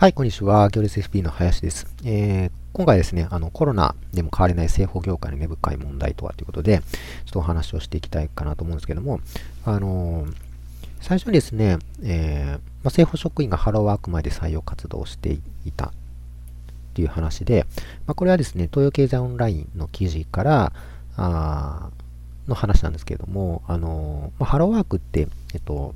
はい、こんにちは。行列 FP の林です。えー、今回ですね、あのコロナでも変われない製法業界の根深い問題とはということで、ちょっとお話をしていきたいかなと思うんですけども、あのー、最初にですね、えー、まあ、製法職員がハローワーク前で採用活動をしていたという話で、まあ、これはですね、東洋経済オンラインの記事からあの話なんですけれども、あのまあ、ハローワークって、えっと、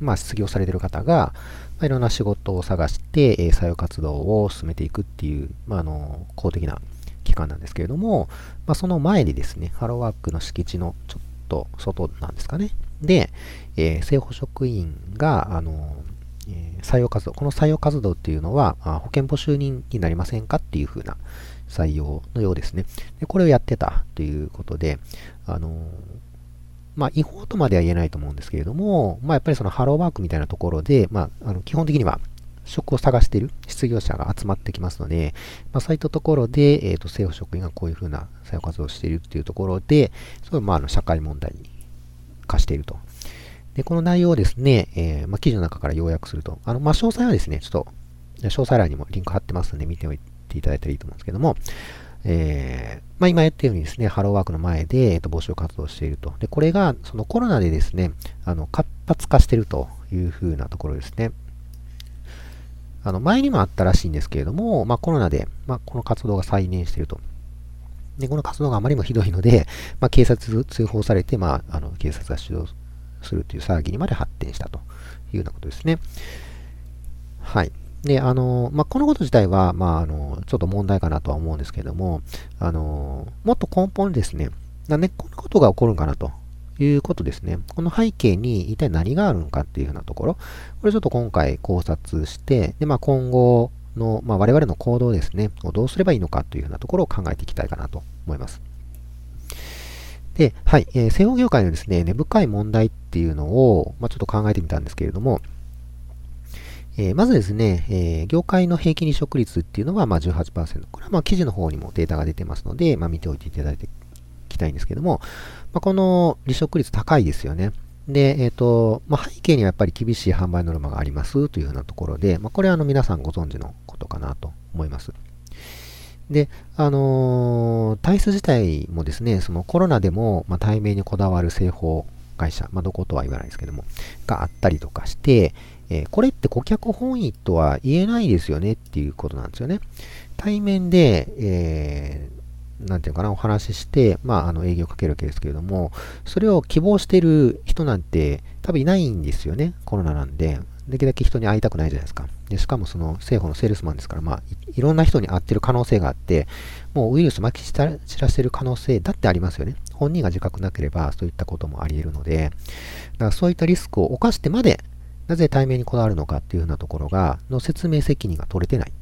まあ、失業されてる方が、まあ、いろんな仕事を探して、えー、採用活動を進めていくっていう、まあ、あの公的な機関なんですけれども、まあ、その前にですね、ハローワークの敷地のちょっと外なんですかね。で、えー、政保職員が、あのえー、採用活動、この採用活動っていうのは、あ保険募集人になりませんかっていうふうな採用のようですね。でこれをやってたということで、あのまあ、違法とまでは言えないと思うんですけれども、まあ、やっぱりそのハローワークみたいなところで、まあ、あの基本的には職を探している失業者が集まってきますので、まあ、そういったところで、えっ、ー、と、政府職員がこういうふうな採用活動をしているっていうところで、それまあ、あの、社会問題に化していると。で、この内容をですね、えー、まあ、記事の中から要約すると、あの、まあ、詳細はですね、ちょっと、詳細欄にもリンク貼ってますので、見ておいていただいたらいいと思うんですけども、えー、まあ、今やったようにですね、ハローワークの前で、えー、と募集活動していると。で、これがそのコロナでですね、あの活発化しているというふうなところですね。あの前にもあったらしいんですけれども、まあ、コロナで、まあ、この活動が再燃していると。で、この活動があまりにもひどいので、まあ、警察通報されて、まあ、あの警察が指導するという騒ぎにまで発展したというようなことですね。はい。で、あの、まあ、このこと自体は、まあ、あの、ちょっと問題かなとは思うんですけれども、あの、もっと根本にですね、なんでこんなことが起こるんかなということですね。この背景に一体何があるのかっていうようなところ、これちょっと今回考察して、で、まあ、今後の、まあ、我々の行動ですね、をどうすればいいのかというようなところを考えていきたいかなと思います。で、はい、えー、製法業界のですね、根深い問題っていうのを、まあ、ちょっと考えてみたんですけれども、えー、まずですね、えー、業界の平均離職率っていうのはまあ18%。これはまあ記事の方にもデータが出てますので、まあ、見ておいていただいていきたいんですけども、まあ、この離職率高いですよね。で、えっ、ー、と、まあ、背景にはやっぱり厳しい販売ノルマがありますというようなところで、まあ、これはあの皆さんご存知のことかなと思います。で、あのー、体質自体もですね、そのコロナでも、まあ、対面にこだわる製法会社、まあ、どことは言わないですけども、があったりとかして、えー、これって顧客本位とは言えないですよねっていうことなんですよね。対面で、えー、なんていうかな、お話しして、まあ、あの、営業をかけるわけですけれども、それを希望してる人なんて多分いないんですよね。コロナなんで。できるだけ人に会いたくないじゃないですか。で、しかもその、政府のセールスマンですから、まあい、いろんな人に会ってる可能性があって、もうウイルス巻き散らしてる可能性だってありますよね。本人が自覚なければ、そういったこともあり得るので、だからそういったリスクを冒してまで、なぜ対面にこだわるのかっていうようなところが、の説明責任が取れてない。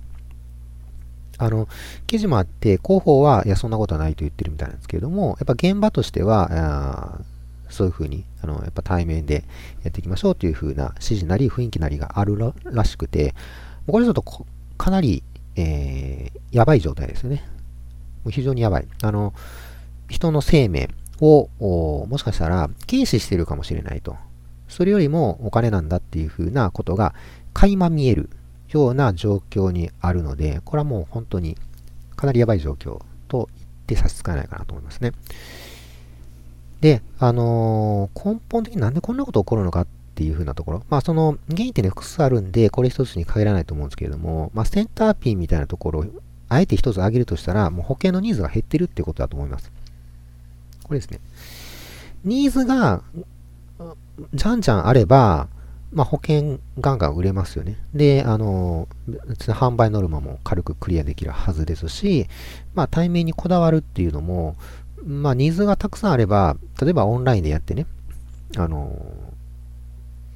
あの、記事もあって、広報は、いや、そんなことはないと言ってるみたいなんですけれども、やっぱ現場としては、そういうふうに、あの、やっぱ対面でやっていきましょうというふうな指示なり雰囲気なりがあるらしくて、これちょっとかなり、えー、やばい状態ですよね。もう非常にやばい。あの、人の生命を、もしかしたら、軽視してるかもしれないと。それよりもお金なんだっていうふうなことが垣間見えるような状況にあるので、これはもう本当にかなりやばい状況と言って差し支えないかなと思いますね。で、あのー、根本的になんでこんなこと起こるのかっていうふうなところ。まあ、その原因ってね、複数あるんで、これ一つに限らないと思うんですけれども、まあ、センターピンみたいなところを、あえて一つ挙げるとしたら、もう保険のニーズが減ってるってことだと思います。これですね。ニーズがじゃんじゃんあれば、まあ、保険ガンガン売れますよね。で、あの、販売ノルマも軽くクリアできるはずですし、まあ、対面にこだわるっていうのも、まあ、ニーズがたくさんあれば、例えばオンラインでやってね、あの、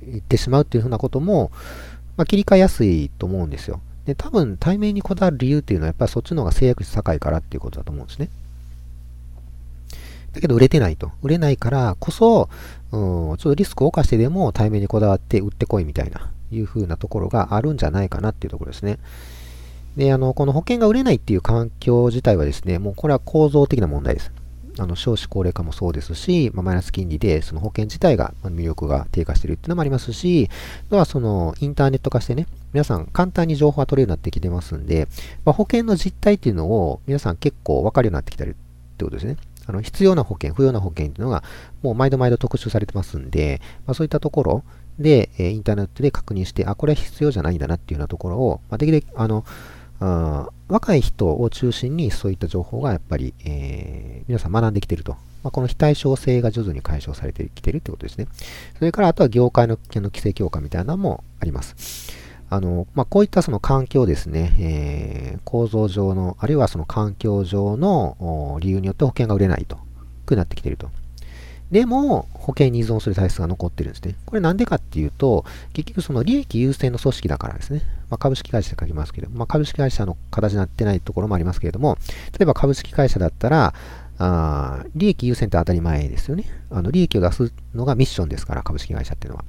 行ってしまうっていうふうなことも、まあ、切り替えやすいと思うんですよ。で、多分対面にこだわる理由っていうのは、やっぱりそっちの方が制約率高いからっていうことだと思うんですね。だけど売れてないと。売れないからこそ、うん、ちょっとリスクを冒してでも対面にこだわって売ってこいみたいな、いう風なところがあるんじゃないかなっていうところですね。で、あの、この保険が売れないっていう環境自体はですね、もうこれは構造的な問題です。あの少子高齢化もそうですし、まあ、マイナス金利でその保険自体が魅力が低下してるっていうのもありますし、あとはそのインターネット化してね、皆さん簡単に情報が取れるようになってきてますんで、まあ、保険の実態っていうのを皆さん結構分かるようになってきたりってことですね。あの必要な保険、不要な保険っていうのがもう毎度毎度特集されてますんで、まあ、そういったところで、えインターネットで確認して、あ、これは必要じゃないんだなっていうようなところを、まあ、できるあのあ若い人を中心にそういった情報がやっぱり、えー、皆さん学んできていると。まあ、この非対称性が徐々に解消されてきているということですね。それからあとは業界の規制強化みたいなのもあります。あの、まあ、こういったその環境ですね、えー、構造上の、あるいはその環境上の理由によって保険が売れないと、くなってきていると。でも、保険に依存する体質が残ってるんですね。これなんでかっていうと、結局その利益優先の組織だからですね。まあ、株式会社で書きますけど、まあ、株式会社の形になってないところもありますけれども、例えば株式会社だったら、あ利益優先って当たり前ですよね。あの利益を出すのがミッションですから、株式会社っていうのは。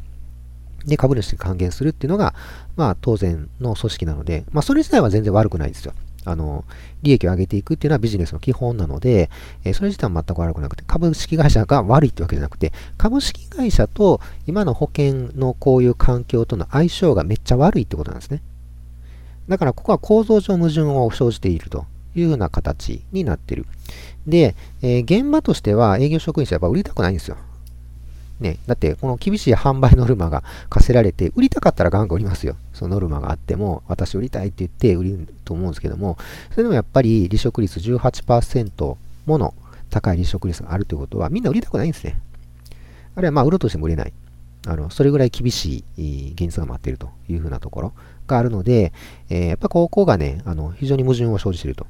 で、株主に還元するっていうのが、まあ当然の組織なので、まあそれ自体は全然悪くないですよ。あの、利益を上げていくっていうのはビジネスの基本なので、えー、それ自体は全く悪くなくて、株式会社が悪いってわけじゃなくて、株式会社と今の保険のこういう環境との相性がめっちゃ悪いってことなんですね。だからここは構造上矛盾を生じているというような形になってる。で、えー、現場としては営業職員者はやっぱ売りたくないんですよ。ね、だってこの厳しい販売ノルマが課せられて、売りたかったらガンガン売りますよ。そのノルマがあっても、私売りたいって言って売ると思うんですけども、それでもやっぱり離職率18%もの高い離職率があるということは、みんな売りたくないんですね。あるいはまあ売ろうとしても売れない。あの、それぐらい厳しい現実が待っているというふうなところがあるので、えー、やっぱここがね、あの、非常に矛盾を生じていると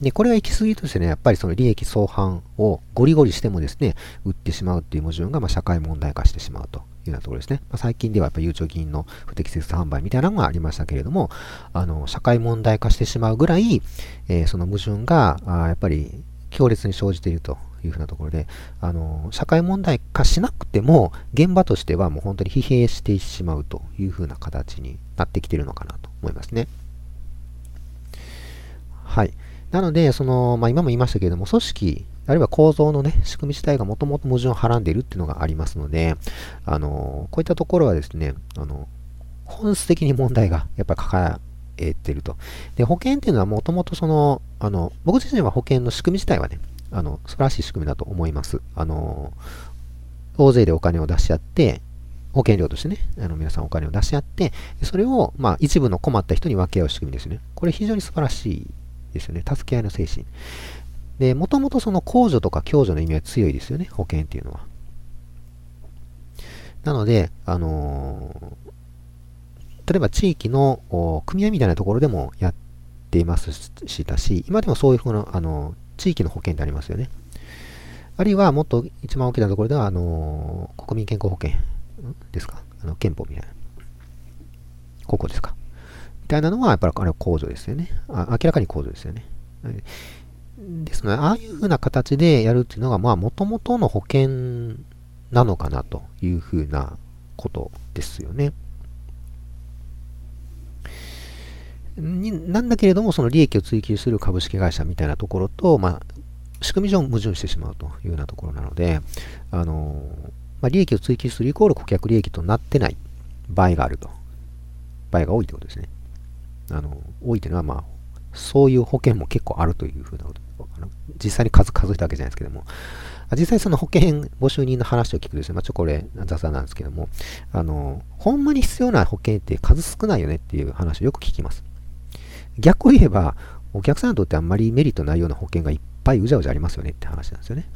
で、これが行き過ぎとしてね、やっぱりその利益相反をゴリゴリしてもですね、売ってしまうっていう矛盾がま社会問題化してしまうというようなところですね。まあ、最近ではやっぱゆうちょ銀の不適切販売みたいなのがありましたけれども、あの、社会問題化してしまうぐらい、えー、その矛盾が、あやっぱり強烈に生じているというふうなところで、あの、社会問題化しなくても、現場としてはもう本当に疲弊してしまうというふうな形になってきているのかなと思いますね。はい。なので、その、まあ、今も言いましたけれども、組織、あるいは構造のね、仕組み自体がもともと矛盾をはらんでいるっていうのがありますので、あの、こういったところはですね、あの、本質的に問題がやっぱり抱えてると。で、保険っていうのはもともとその、あの、僕自身は保険の仕組み自体はね、あの、素晴らしい仕組みだと思います。あの、大勢でお金を出し合って、保険料としてね、あの皆さんお金を出し合って、それを、まあ、一部の困った人に分け合う仕組みですね。これ非常に素晴らしいですよね。助け合いの精神。で、もともとその控除とか共助の意味は強いですよね。保険っていうのは。なので、あのー、例えば地域の組合みたいなところでもやっていますしたし、今でもそういうふうな、あのー、地域の保険ってありますよね。あるいはもっと一番大きなところでは、あのー、国民健康保険ですか？あの憲法みたいな。ここですか？たいなのは、やっぱりあれは控除ですよね。あ明らかに控除ですよね。ですので、ああいうふうな形でやるっていうのが、まあ、もともとの保険なのかなというふうなことですよね。になんだけれども、その利益を追求する株式会社みたいなところと、まあ、仕組み上矛盾してしまうというようなところなので、あのまあ、利益を追求するイコール顧客利益となってない場合があると。場合が多いということですね。あの、多いというのは、まあ、そういう保険も結構あるというふうなこと。あの実際に数数えたわけじゃないですけども、実際その保険募集人の話を聞くとですね、まあ、ちょ、これ雑談なんですけども、あの、ほんまに必要な保険って数少ないよねっていう話をよく聞きます。逆を言えば、お客さんにとってあんまりメリットないような保険がいっぱいうじゃうじゃありますよねって話なんですよね。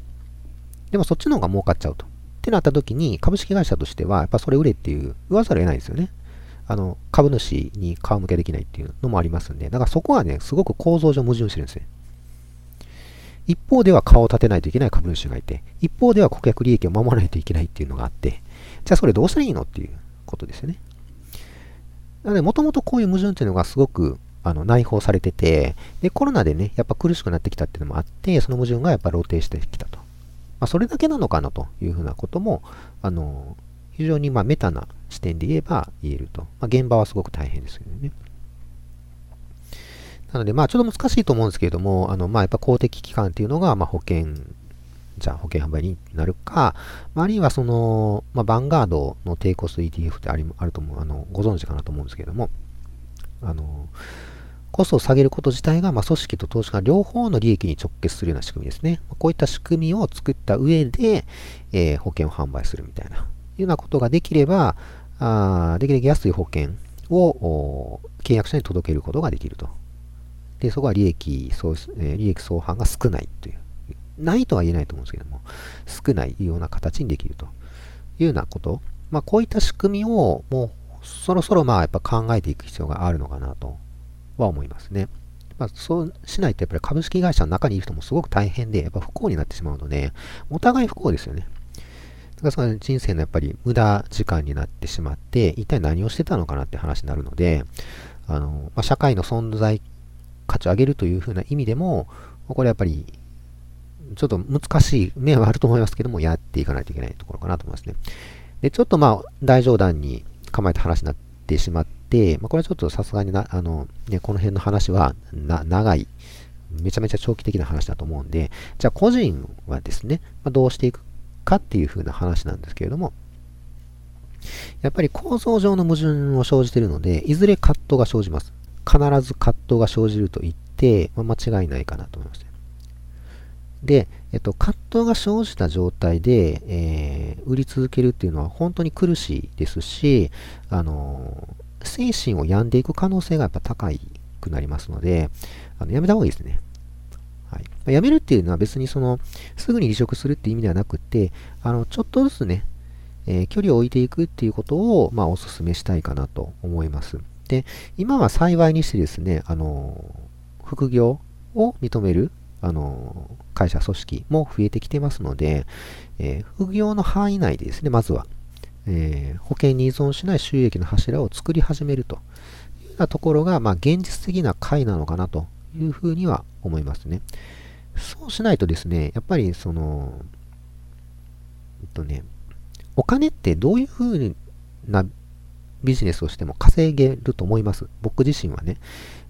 でもそっちの方が儲かっちゃうと。ってなった時に、株式会社としては、やっぱそれ売れっていう、言わざるを得ないですよね。あの、株主に顔向けできないっていうのもありますんで、だからそこはね、すごく構造上矛盾してるんですね。一方では顔を立てないといけない株主がいて、一方では顧客利益を守らないといけないっていうのがあって、じゃあそれどうしたらいいのっていうことですよね。なので、もともとこういう矛盾っていうのがすごくあの内包されてて、で、コロナでね、やっぱ苦しくなってきたっていうのもあって、その矛盾がやっぱ露呈してきたと。まあ、それだけなのかなというふうなことも、あの、非常にまメタな視点で言えば言えると。まあ、現場はすごく大変ですけどね。なので、まあ、ちょっと難しいと思うんですけれども、あの、まあ、やっぱ公的機関っていうのが、まあ、保険、じゃあ保険販売になるか、あるいはその、まあ、バンガードの低コスト ETF ってありあると思う、あの、ご存知かなと思うんですけれども、あの、コストを下げること自体が、まあ、組織と投資家両方の利益に直結するような仕組みですね。こういった仕組みを作った上で、えー、保険を販売するみたいな、いうようなことができれば、あできるだけ安い保険を契約者に届けることができると。で、そこは利益相、え、利益相反が少ないという。ないとは言えないと思うんですけども、少ないような形にできるというようなこと。まあ、こういった仕組みをもうそろそろまあやっぱ考えていく必要があるのかなとは思いますね。まあ、そうしないとやっぱり株式会社の中にいる人もすごく大変で、やっぱ不幸になってしまうので、お互い不幸ですよね。だからその人生のやっぱり無駄時間になってしまって、一体何をしてたのかなって話になるので、あの、まあ、社会の存在価値を上げるというふうな意味でも、これやっぱり、ちょっと難しい面はあると思いますけども、やっていかないといけないところかなと思いますね。で、ちょっとまあ、大冗談に構えた話になってしまって、まあ、これはちょっとさすがにな、あの、ね、この辺の話はな長い、めちゃめちゃ長期的な話だと思うんで、じゃあ個人はですね、まあ、どうしていくかっていう風な話なんですけれども、やっぱり構造上の矛盾を生じているので、いずれ葛藤が生じます。必ず葛藤が生じると言って、まあ、間違いないかなと思います。で、えっと、葛藤が生じた状態で、えー、売り続けるっていうのは本当に苦しいですし、あの精神を病んでいく可能性がやっぱ高くなりますので、あのやめた方がいいですね。はい。やめるっていうのは別にその、すぐに離職するっていう意味ではなくて、あの、ちょっとずつね、えー、距離を置いていくっていうことを、まあ、お勧めしたいかなと思います。で、今は幸いにしてですね、あの、副業を認める、あの、会社組織も増えてきてますので、えー、副業の範囲内でですね、まずは、えー、保険に依存しない収益の柱を作り始めるというようなところが、まあ、現実的な回なのかなというふうには思いますね。そうしないとですね、やっぱりその、えっとね、お金ってどういうふうなビジネスをしても稼げると思います？僕自身はね。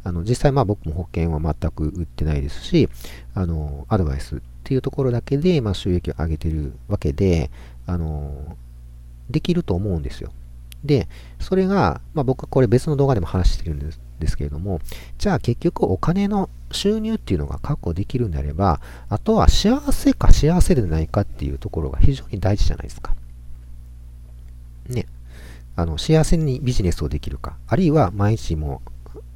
あの実際まあ僕も保険は全く売ってないですし、あのアドバイスっていうところだけでまあ収益を上げてるわけで、あのできると思うんですよ。で、それが、まあ、僕これ別の動画でも話してるんですですけれども、じゃあ結局お金の収入っていうのが確保できるんであれば、あとは幸せか幸せでないかっていうところが非常に大事じゃないですか。ね。あの、幸せにビジネスをできるか、あるいは毎日も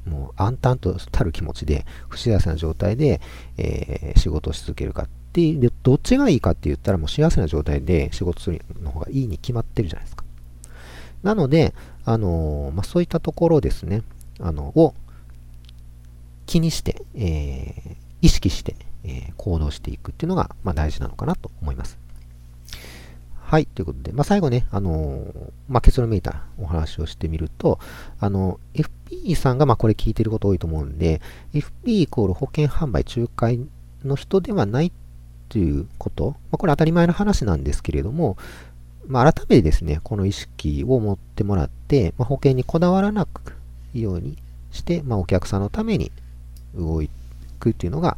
もう暗淡とたる気持ちで不幸せな状態で、えー、仕事をし続けるかっていう、どっちがいいかって言ったらもう幸せな状態で仕事するの方がいいに決まってるじゃないですか。なので、あのー、まあ、そういったところですね、あの、を気にして、えー、意識して、え行動していくっていうのが、まあ、大事なのかなと思います。はい。ということで、まあ、最後ね、あのー、まあ、結論めいたお話をしてみると、あの、FP さんが、まこれ聞いてること多いと思うんで、FP イコール保険販売仲介の人ではないということ、まあ、これ当たり前の話なんですけれども、まあ、改めてですね、この意識を持ってもらって、まあ、保険にこだわらなくようにして、まあ、お客さんのために動くっていうのが、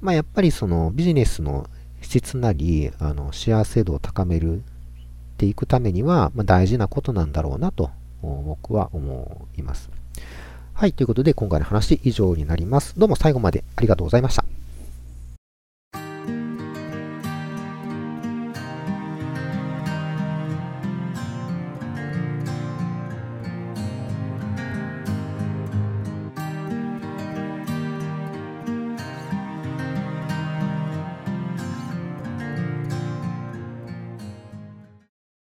まあ、やっぱりそのビジネスの質なり、あの、幸せ度を高めるっていくためには、まあ、大事なことなんだろうなと、僕は思います。はい、ということで今回の話以上になります。どうも最後までありがとうございました。